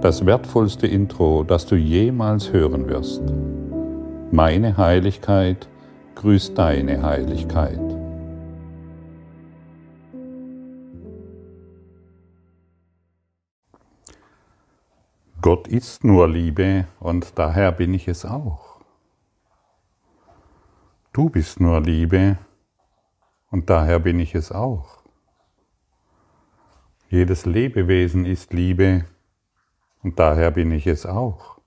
das wertvollste Intro, das du jemals hören wirst. Meine Heiligkeit grüßt deine Heiligkeit. Gott ist nur Liebe und daher bin ich es auch. Du bist nur Liebe und daher bin ich es auch. Jedes Lebewesen ist Liebe und daher bin ich es auch.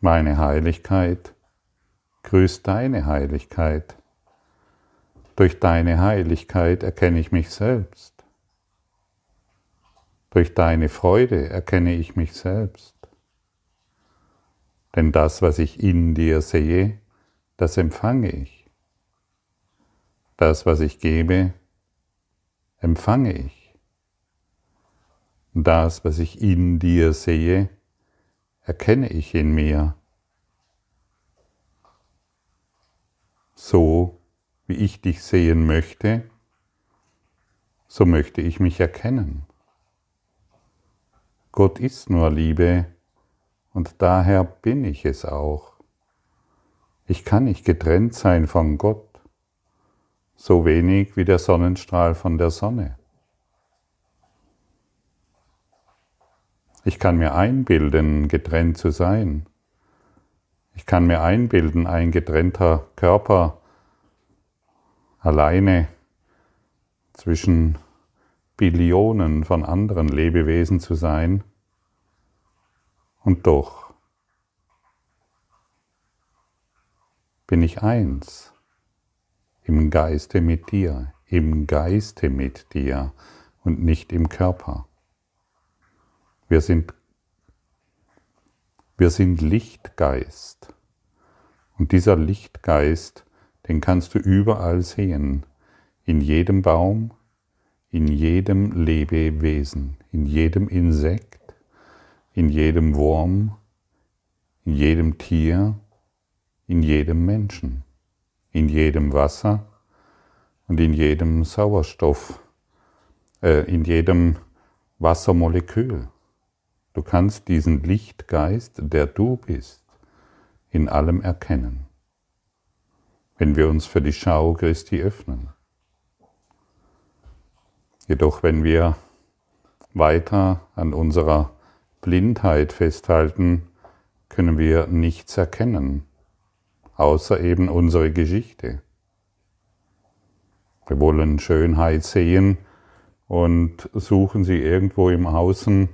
Meine Heiligkeit grüßt deine Heiligkeit. Durch deine Heiligkeit erkenne ich mich selbst. Durch deine Freude erkenne ich mich selbst. Denn das, was ich in dir sehe, das empfange ich. Das, was ich gebe, empfange ich. Das, was ich in dir sehe, erkenne ich in mir. So wie ich dich sehen möchte, so möchte ich mich erkennen. Gott ist nur Liebe und daher bin ich es auch. Ich kann nicht getrennt sein von Gott, so wenig wie der Sonnenstrahl von der Sonne. Ich kann mir einbilden, getrennt zu sein. Ich kann mir einbilden, ein getrennter Körper alleine zwischen Billionen von anderen Lebewesen zu sein. Und doch bin ich eins im Geiste mit dir, im Geiste mit dir und nicht im Körper. Wir sind, wir sind Lichtgeist. Und dieser Lichtgeist, den kannst du überall sehen. In jedem Baum, in jedem Lebewesen, in jedem Insekt, in jedem Wurm, in jedem Tier, in jedem Menschen, in jedem Wasser und in jedem Sauerstoff, äh, in jedem Wassermolekül. Du kannst diesen Lichtgeist, der du bist, in allem erkennen, wenn wir uns für die Schau Christi öffnen. Jedoch wenn wir weiter an unserer Blindheit festhalten, können wir nichts erkennen, außer eben unsere Geschichte. Wir wollen Schönheit sehen und suchen sie irgendwo im Außen,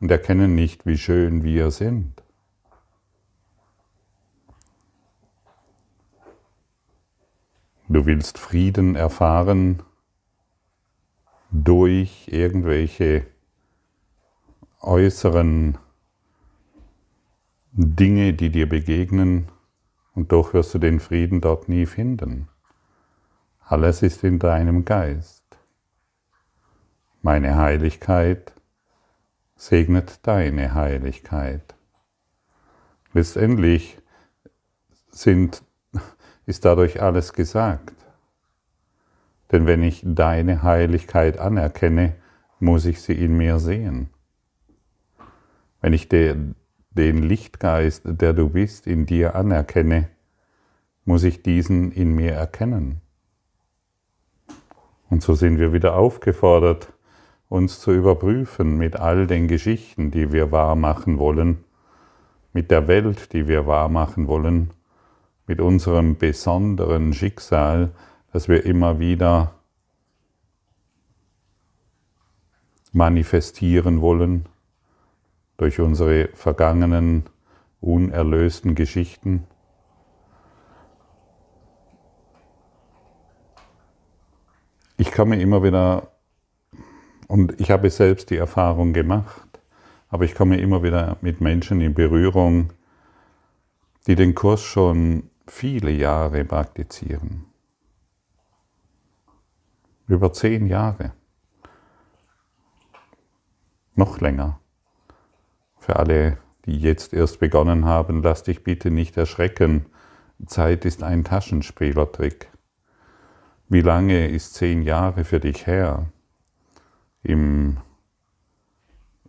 und erkennen nicht, wie schön wir sind. Du willst Frieden erfahren durch irgendwelche äußeren Dinge, die dir begegnen, und doch wirst du den Frieden dort nie finden. Alles ist in deinem Geist. Meine Heiligkeit segnet deine Heiligkeit. Letztendlich sind, ist dadurch alles gesagt. Denn wenn ich deine Heiligkeit anerkenne, muss ich sie in mir sehen. Wenn ich den Lichtgeist, der du bist, in dir anerkenne, muss ich diesen in mir erkennen. Und so sind wir wieder aufgefordert, uns zu überprüfen mit all den Geschichten, die wir wahr machen wollen, mit der Welt, die wir wahr machen wollen, mit unserem besonderen Schicksal, das wir immer wieder manifestieren wollen durch unsere vergangenen unerlösten Geschichten. Ich komme immer wieder und ich habe selbst die Erfahrung gemacht, aber ich komme immer wieder mit Menschen in Berührung, die den Kurs schon viele Jahre praktizieren. Über zehn Jahre. Noch länger. Für alle, die jetzt erst begonnen haben, lass dich bitte nicht erschrecken. Zeit ist ein Taschenspielertrick. Wie lange ist zehn Jahre für dich her? Im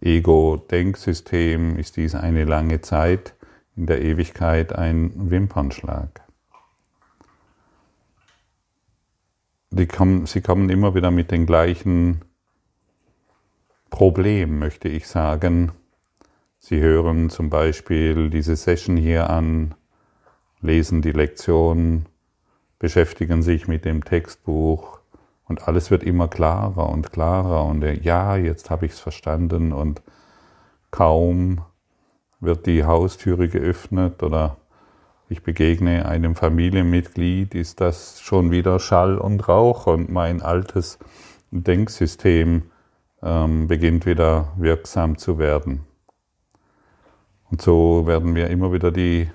Ego-Denksystem ist dies eine lange Zeit, in der Ewigkeit ein Wimpernschlag. Kommen, sie kommen immer wieder mit den gleichen Problemen, möchte ich sagen. Sie hören zum Beispiel diese Session hier an, lesen die Lektion, beschäftigen sich mit dem Textbuch und alles wird immer klarer und klarer und ja, jetzt habe ich es verstanden und kaum wird die Haustüre geöffnet oder ich begegne einem Familienmitglied, ist das schon wieder Schall und Rauch und mein altes Denksystem ähm, beginnt wieder wirksam zu werden. Und so werden wir immer wieder die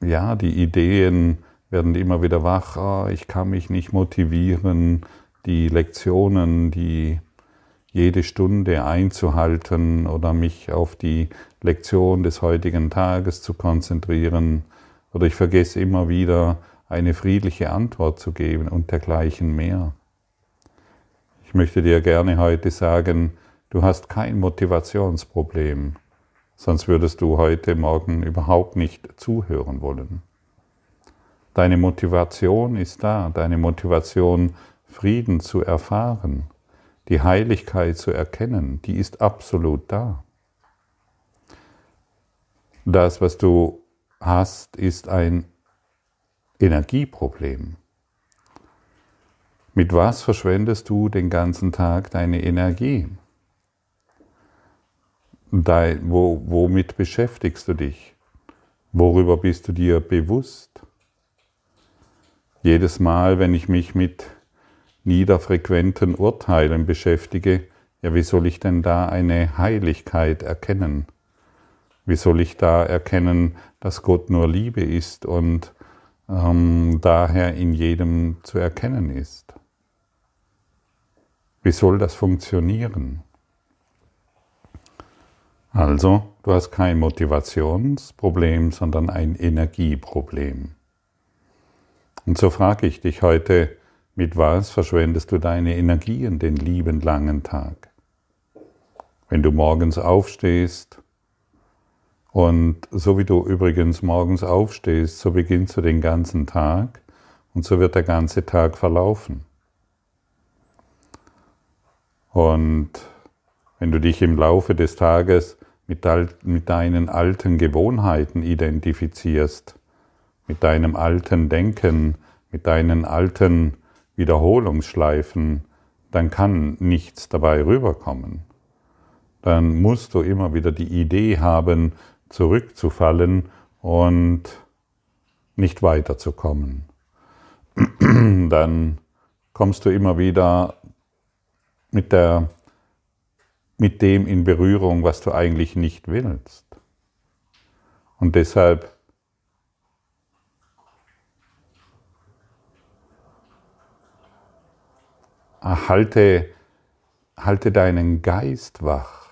ja, die Ideen werden immer wieder wach, oh, ich kann mich nicht motivieren, die Lektionen, die jede Stunde einzuhalten oder mich auf die Lektion des heutigen Tages zu konzentrieren oder ich vergesse immer wieder eine friedliche Antwort zu geben und dergleichen mehr. Ich möchte dir gerne heute sagen, du hast kein Motivationsproblem sonst würdest du heute Morgen überhaupt nicht zuhören wollen. Deine Motivation ist da, deine Motivation, Frieden zu erfahren, die Heiligkeit zu erkennen, die ist absolut da. Das, was du hast, ist ein Energieproblem. Mit was verschwendest du den ganzen Tag deine Energie? Dein, wo, womit beschäftigst du dich? Worüber bist du dir bewusst? Jedes Mal, wenn ich mich mit niederfrequenten Urteilen beschäftige, ja, wie soll ich denn da eine Heiligkeit erkennen? Wie soll ich da erkennen, dass Gott nur Liebe ist und ähm, daher in jedem zu erkennen ist? Wie soll das funktionieren? Also, du hast kein Motivationsproblem, sondern ein Energieproblem. Und so frage ich dich heute, mit was verschwendest du deine Energien den lieben langen Tag? Wenn du morgens aufstehst, und so wie du übrigens morgens aufstehst, so beginnst du den ganzen Tag und so wird der ganze Tag verlaufen. Und wenn du dich im Laufe des Tages mit, mit deinen alten Gewohnheiten identifizierst, mit deinem alten Denken, mit deinen alten Wiederholungsschleifen, dann kann nichts dabei rüberkommen. Dann musst du immer wieder die Idee haben, zurückzufallen und nicht weiterzukommen. Dann kommst du immer wieder mit der mit dem in Berührung, was du eigentlich nicht willst. Und deshalb halte, halte deinen Geist wach.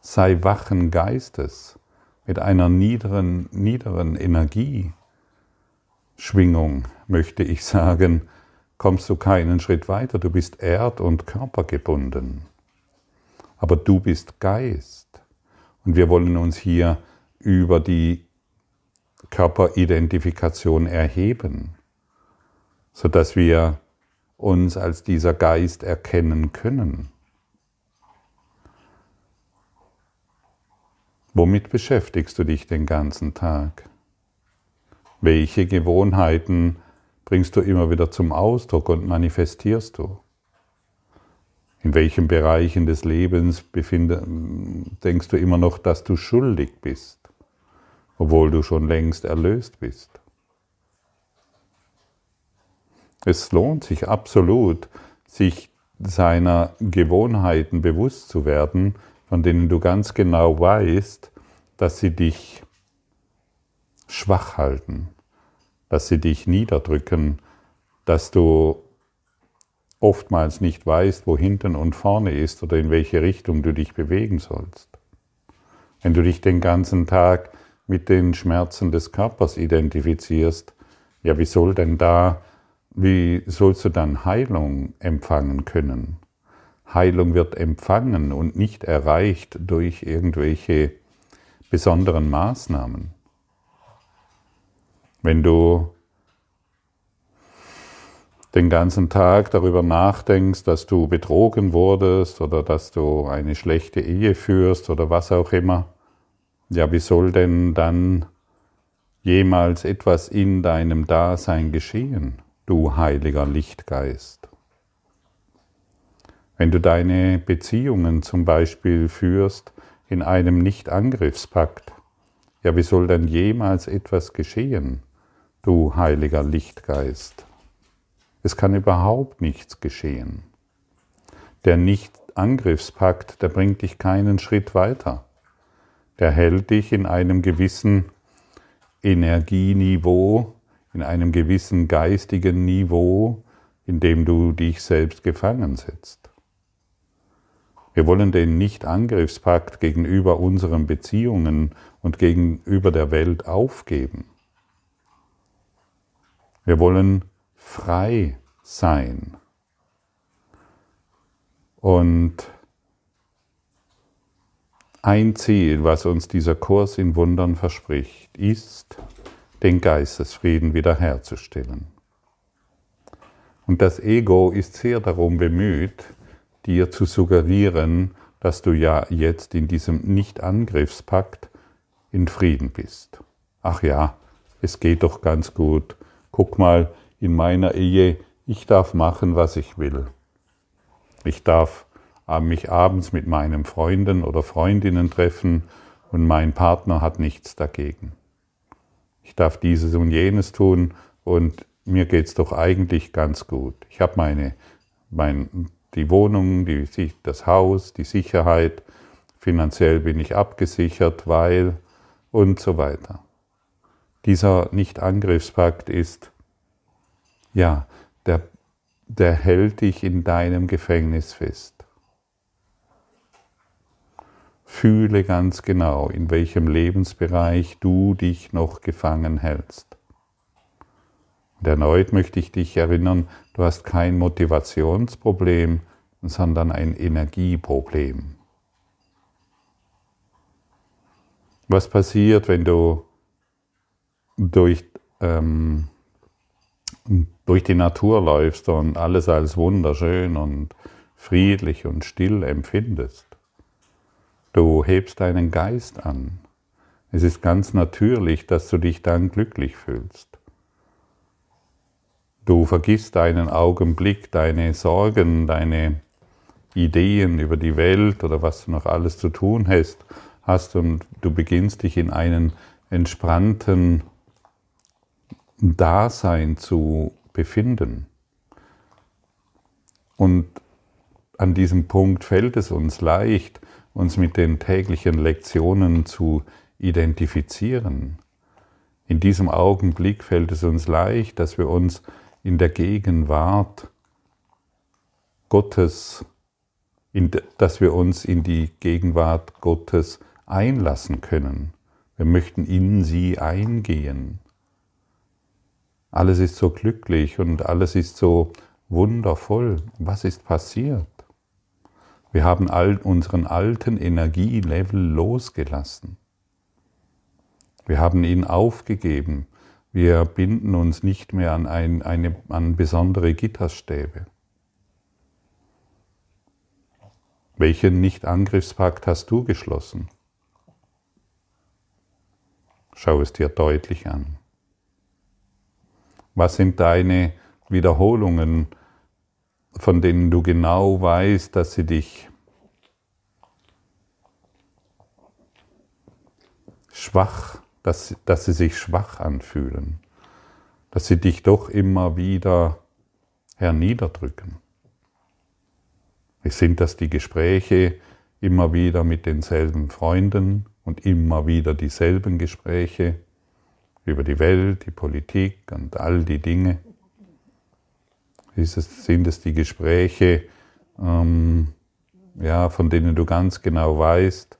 Sei wachen Geistes mit einer niederen, niederen Energieschwingung, möchte ich sagen, kommst du keinen Schritt weiter. Du bist erd- und körpergebunden aber du bist Geist. Und wir wollen uns hier über die Körperidentifikation erheben, sodass wir uns als dieser Geist erkennen können. Womit beschäftigst du dich den ganzen Tag? Welche Gewohnheiten bringst du immer wieder zum Ausdruck und manifestierst du? In welchen Bereichen des Lebens denkst du immer noch, dass du schuldig bist, obwohl du schon längst erlöst bist? Es lohnt sich absolut, sich seiner Gewohnheiten bewusst zu werden, von denen du ganz genau weißt, dass sie dich schwach halten, dass sie dich niederdrücken, dass du oftmals nicht weißt, wo hinten und vorne ist oder in welche Richtung du dich bewegen sollst. Wenn du dich den ganzen Tag mit den Schmerzen des Körpers identifizierst, ja, wie soll denn da, wie sollst du dann Heilung empfangen können? Heilung wird empfangen und nicht erreicht durch irgendwelche besonderen Maßnahmen. Wenn du den ganzen Tag darüber nachdenkst, dass du betrogen wurdest oder dass du eine schlechte Ehe führst oder was auch immer, ja, wie soll denn dann jemals etwas in deinem Dasein geschehen, du heiliger Lichtgeist? Wenn du deine Beziehungen zum Beispiel führst in einem Nicht-Angriffspakt, ja, wie soll denn jemals etwas geschehen, du heiliger Lichtgeist? Es kann überhaupt nichts geschehen. Der Nicht-Angriffspakt, der bringt dich keinen Schritt weiter. Der hält dich in einem gewissen Energieniveau, in einem gewissen geistigen Niveau, in dem du dich selbst gefangen setzt. Wir wollen den Nicht-Angriffspakt gegenüber unseren Beziehungen und gegenüber der Welt aufgeben. Wir wollen frei sein. Und ein Ziel, was uns dieser Kurs in Wundern verspricht, ist, den Geistesfrieden wiederherzustellen. Und das Ego ist sehr darum bemüht, dir zu suggerieren, dass du ja jetzt in diesem Nicht-Angriffspakt in Frieden bist. Ach ja, es geht doch ganz gut. Guck mal, in meiner Ehe, ich darf machen, was ich will. Ich darf äh, mich abends mit meinen Freunden oder Freundinnen treffen und mein Partner hat nichts dagegen. Ich darf dieses und jenes tun und mir geht's doch eigentlich ganz gut. Ich habe meine, mein, die Wohnung, die, das Haus, die Sicherheit, finanziell bin ich abgesichert, weil und so weiter. Dieser Nicht-Angriffspakt ist ja, der, der hält dich in deinem Gefängnis fest. Fühle ganz genau, in welchem Lebensbereich du dich noch gefangen hältst. Und erneut möchte ich dich erinnern, du hast kein Motivationsproblem, sondern ein Energieproblem. Was passiert, wenn du durch ähm, durch die Natur läufst und alles als wunderschön und friedlich und still empfindest. Du hebst deinen Geist an. Es ist ganz natürlich, dass du dich dann glücklich fühlst. Du vergisst einen Augenblick deine Sorgen, deine Ideen über die Welt oder was du noch alles zu tun hast, hast und du beginnst dich in einen entspannten Dasein zu befinden. Und an diesem Punkt fällt es uns leicht, uns mit den täglichen Lektionen zu identifizieren. In diesem Augenblick fällt es uns leicht, dass wir uns in der Gegenwart Gottes, in, dass wir uns in die Gegenwart Gottes einlassen können. Wir möchten in sie eingehen. Alles ist so glücklich und alles ist so wundervoll. Was ist passiert? Wir haben all unseren alten Energielevel losgelassen. Wir haben ihn aufgegeben. Wir binden uns nicht mehr an, ein, eine, an besondere Gitterstäbe. Welchen Nicht-Angriffspakt hast du geschlossen? Schau es dir deutlich an. Was sind deine Wiederholungen, von denen du genau weißt, dass sie dich schwach, dass, dass sie sich schwach anfühlen, dass sie dich doch immer wieder herniederdrücken? Sind das die Gespräche immer wieder mit denselben Freunden und immer wieder dieselben Gespräche? über die Welt, die Politik und all die Dinge? Es, sind es die Gespräche, ähm, ja, von denen du ganz genau weißt,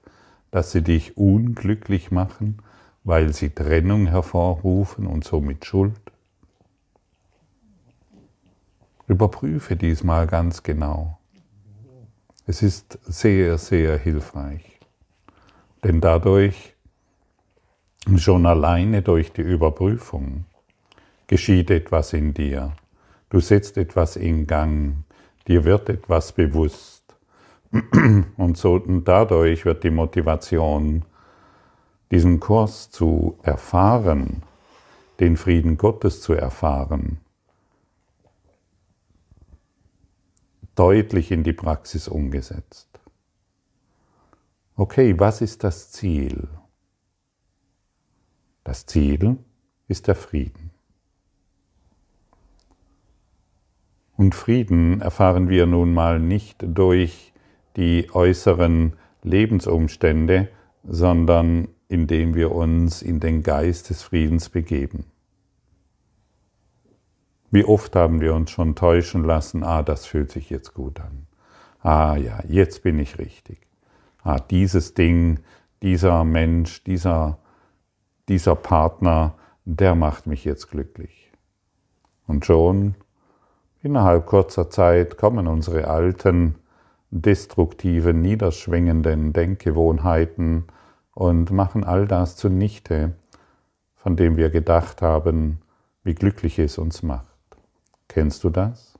dass sie dich unglücklich machen, weil sie Trennung hervorrufen und somit Schuld? Überprüfe diesmal ganz genau. Es ist sehr, sehr hilfreich. Denn dadurch, schon alleine durch die Überprüfung, geschieht etwas in dir. Du setzt etwas in Gang, dir wird etwas bewusst. Und, so, und dadurch wird die Motivation, diesen Kurs zu erfahren, den Frieden Gottes zu erfahren, deutlich in die Praxis umgesetzt. Okay, was ist das Ziel? Das Ziel ist der Frieden. Und Frieden erfahren wir nun mal nicht durch die äußeren Lebensumstände, sondern indem wir uns in den Geist des Friedens begeben. Wie oft haben wir uns schon täuschen lassen, ah, das fühlt sich jetzt gut an. Ah ja, jetzt bin ich richtig. Ah, dieses Ding, dieser Mensch, dieser, dieser Partner, der macht mich jetzt glücklich. Und schon innerhalb kurzer Zeit kommen unsere alten, destruktiven, niederschwingenden Denkgewohnheiten und machen all das zunichte, von dem wir gedacht haben, wie glücklich es uns macht. Kennst du das?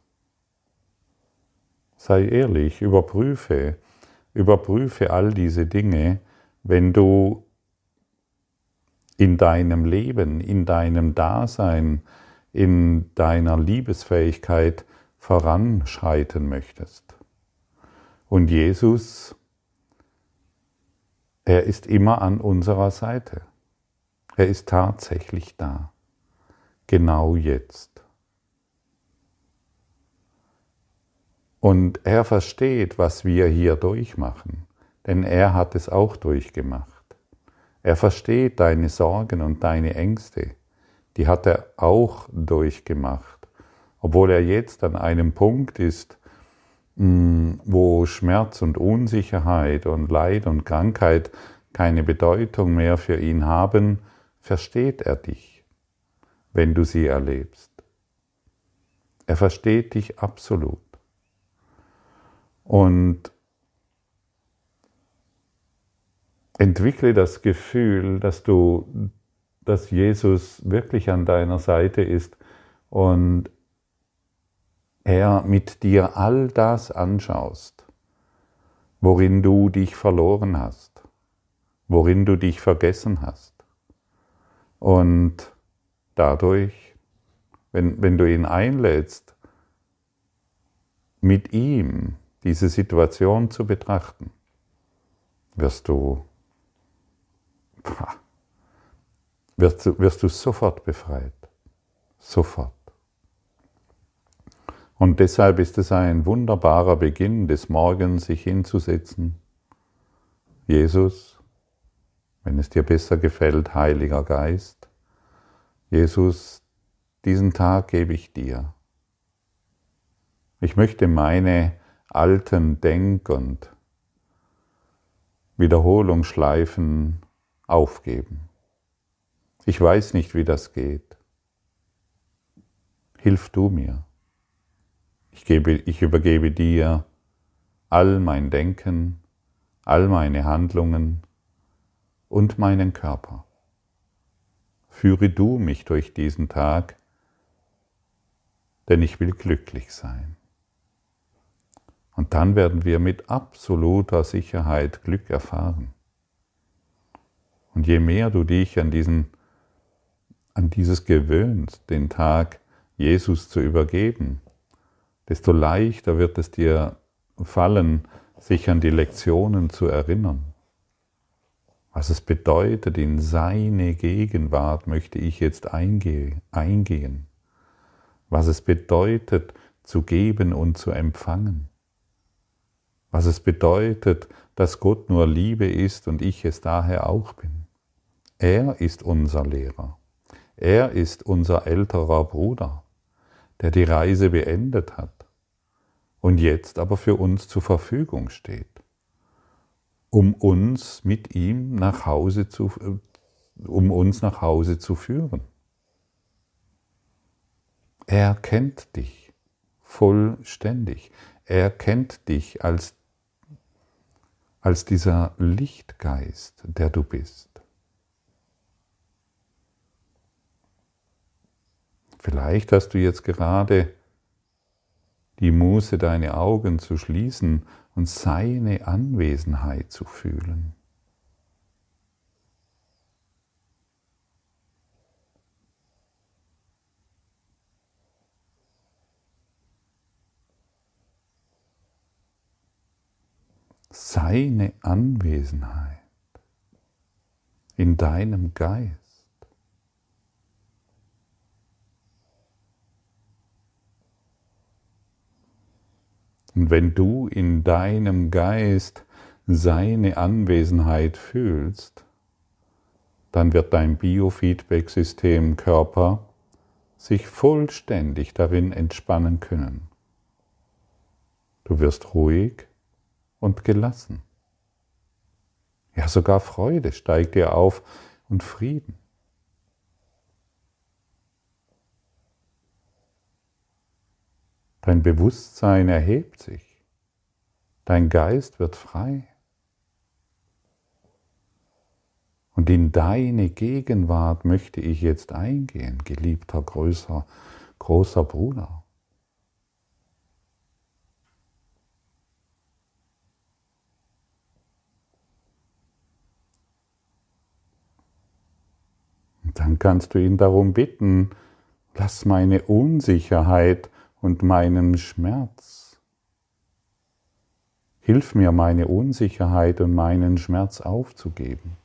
Sei ehrlich, überprüfe, überprüfe all diese Dinge, wenn du in deinem Leben, in deinem Dasein, in deiner Liebesfähigkeit voranschreiten möchtest. Und Jesus, er ist immer an unserer Seite. Er ist tatsächlich da. Genau jetzt. Und er versteht, was wir hier durchmachen, denn er hat es auch durchgemacht. Er versteht deine Sorgen und deine Ängste, die hat er auch durchgemacht, obwohl er jetzt an einem Punkt ist, mm, wo Schmerz und Unsicherheit und Leid und Krankheit keine Bedeutung mehr für ihn haben, versteht er dich, wenn du sie erlebst. Er versteht dich absolut. Und entwickle das Gefühl, dass du, dass Jesus wirklich an deiner Seite ist und er mit dir all das anschaust, worin du dich verloren hast, worin du dich vergessen hast. Und dadurch, wenn, wenn du ihn einlädst, mit ihm diese Situation zu betrachten, wirst du, wirst du, wirst du sofort befreit. Sofort. Und deshalb ist es ein wunderbarer Beginn des Morgens, sich hinzusetzen. Jesus, wenn es dir besser gefällt, Heiliger Geist, Jesus, diesen Tag gebe ich dir. Ich möchte meine alten Denk- und Wiederholungsschleifen aufgeben. Ich weiß nicht, wie das geht. Hilf du mir. Ich, gebe, ich übergebe dir all mein Denken, all meine Handlungen und meinen Körper. Führe du mich durch diesen Tag, denn ich will glücklich sein. Und dann werden wir mit absoluter Sicherheit Glück erfahren. Und je mehr du dich an, diesen, an dieses gewöhnst, den Tag Jesus zu übergeben, desto leichter wird es dir fallen, sich an die Lektionen zu erinnern. Was es bedeutet, in seine Gegenwart möchte ich jetzt eingehen. Was es bedeutet, zu geben und zu empfangen was es bedeutet, dass Gott nur Liebe ist und ich es daher auch bin. Er ist unser Lehrer. Er ist unser älterer Bruder, der die Reise beendet hat und jetzt aber für uns zur Verfügung steht, um uns mit ihm nach Hause zu, um uns nach Hause zu führen. Er kennt dich vollständig. Er kennt dich als als dieser Lichtgeist, der du bist. Vielleicht hast du jetzt gerade die Muße, deine Augen zu schließen und seine Anwesenheit zu fühlen. Seine Anwesenheit in deinem Geist. Und wenn du in deinem Geist seine Anwesenheit fühlst, dann wird dein Biofeedback-System Körper sich vollständig darin entspannen können. Du wirst ruhig und gelassen. Ja, sogar Freude steigt dir auf und Frieden. Dein Bewusstsein erhebt sich. Dein Geist wird frei. Und in deine Gegenwart möchte ich jetzt eingehen, geliebter, größer, großer Bruder. Dann kannst du ihn darum bitten, lass meine Unsicherheit und meinem Schmerz. Hilf mir, meine Unsicherheit und meinen Schmerz aufzugeben.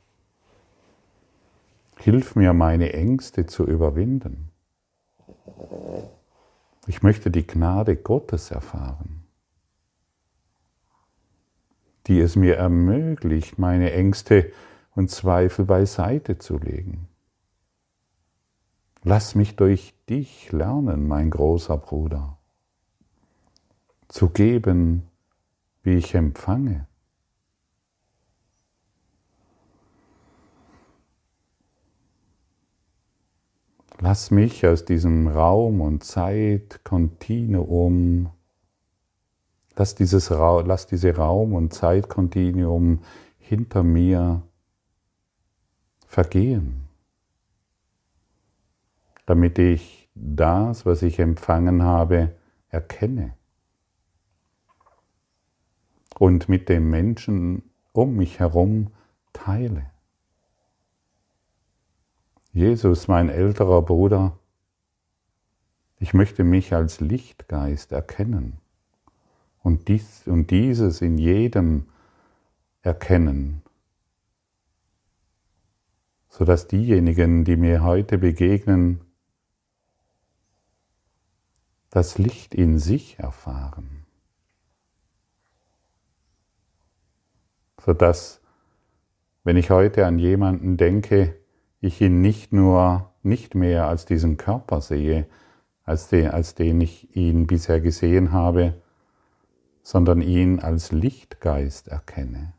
Hilf mir, meine Ängste zu überwinden. Ich möchte die Gnade Gottes erfahren, die es mir ermöglicht, meine Ängste und Zweifel beiseite zu legen. Lass mich durch dich lernen, mein großer Bruder, zu geben, wie ich empfange. Lass mich aus diesem Raum und Zeitkontinuum, lass, dieses, lass diese Raum- und Zeitkontinuum hinter mir vergehen damit ich das, was ich empfangen habe, erkenne und mit den Menschen um mich herum teile. Jesus, mein älterer Bruder, ich möchte mich als Lichtgeist erkennen und, dies, und dieses in jedem erkennen, sodass diejenigen, die mir heute begegnen, das Licht in sich erfahren, sodass, wenn ich heute an jemanden denke, ich ihn nicht nur, nicht mehr als diesen Körper sehe, als den, als den ich ihn bisher gesehen habe, sondern ihn als Lichtgeist erkenne,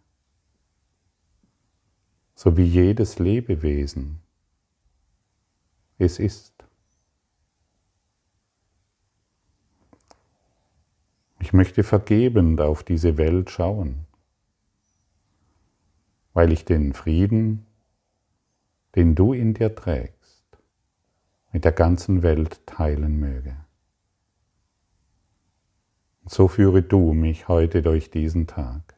so wie jedes Lebewesen es ist. Ich möchte vergebend auf diese Welt schauen, weil ich den Frieden, den du in dir trägst, mit der ganzen Welt teilen möge. Und so führe du mich heute durch diesen Tag.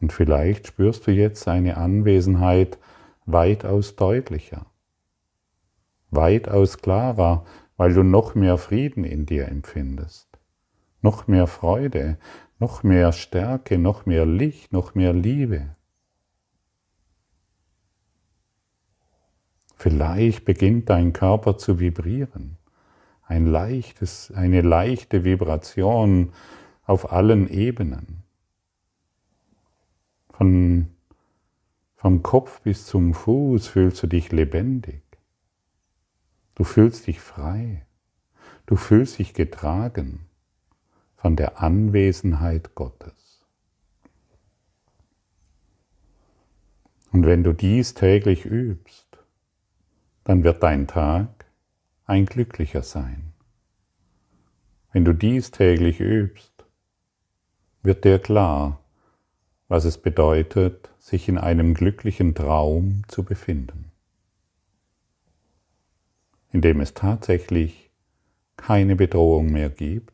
Und vielleicht spürst du jetzt eine Anwesenheit weitaus deutlicher, weitaus klarer, weil du noch mehr Frieden in dir empfindest, noch mehr Freude, noch mehr Stärke, noch mehr Licht, noch mehr Liebe. Vielleicht beginnt dein Körper zu vibrieren, ein leichtes, eine leichte Vibration auf allen Ebenen. Von vom Kopf bis zum Fuß fühlst du dich lebendig. Du fühlst dich frei. Du fühlst dich getragen von der Anwesenheit Gottes. Und wenn du dies täglich übst, dann wird dein Tag ein glücklicher Sein. Wenn du dies täglich übst, wird dir klar, was es bedeutet, sich in einem glücklichen Traum zu befinden, in dem es tatsächlich keine Bedrohung mehr gibt,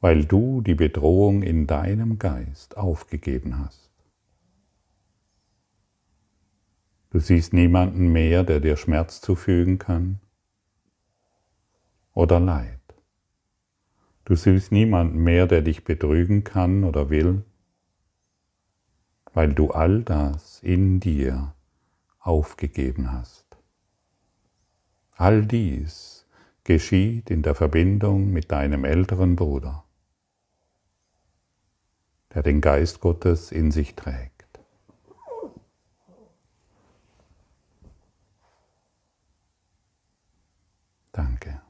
weil du die Bedrohung in deinem Geist aufgegeben hast. Du siehst niemanden mehr, der dir Schmerz zufügen kann oder Leid. Du siehst niemanden mehr, der dich betrügen kann oder will, weil du all das in dir aufgegeben hast. All dies geschieht in der Verbindung mit deinem älteren Bruder der den Geist Gottes in sich trägt. Danke.